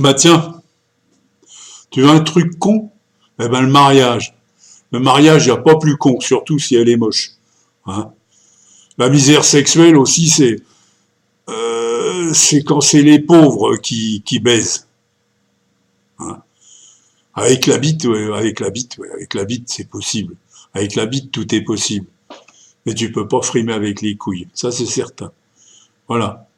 Bah tiens, tu veux un truc con? Eh ben le mariage. Le mariage, il n'y a pas plus con, surtout si elle est moche. Hein la misère sexuelle aussi, c'est euh, quand c'est les pauvres qui, qui baisent. Hein. Avec la bite, avec la bite, avec la bite, c'est possible. Avec la bite, tout est possible. Mais tu peux pas frimer avec les couilles, ça c'est certain. Voilà.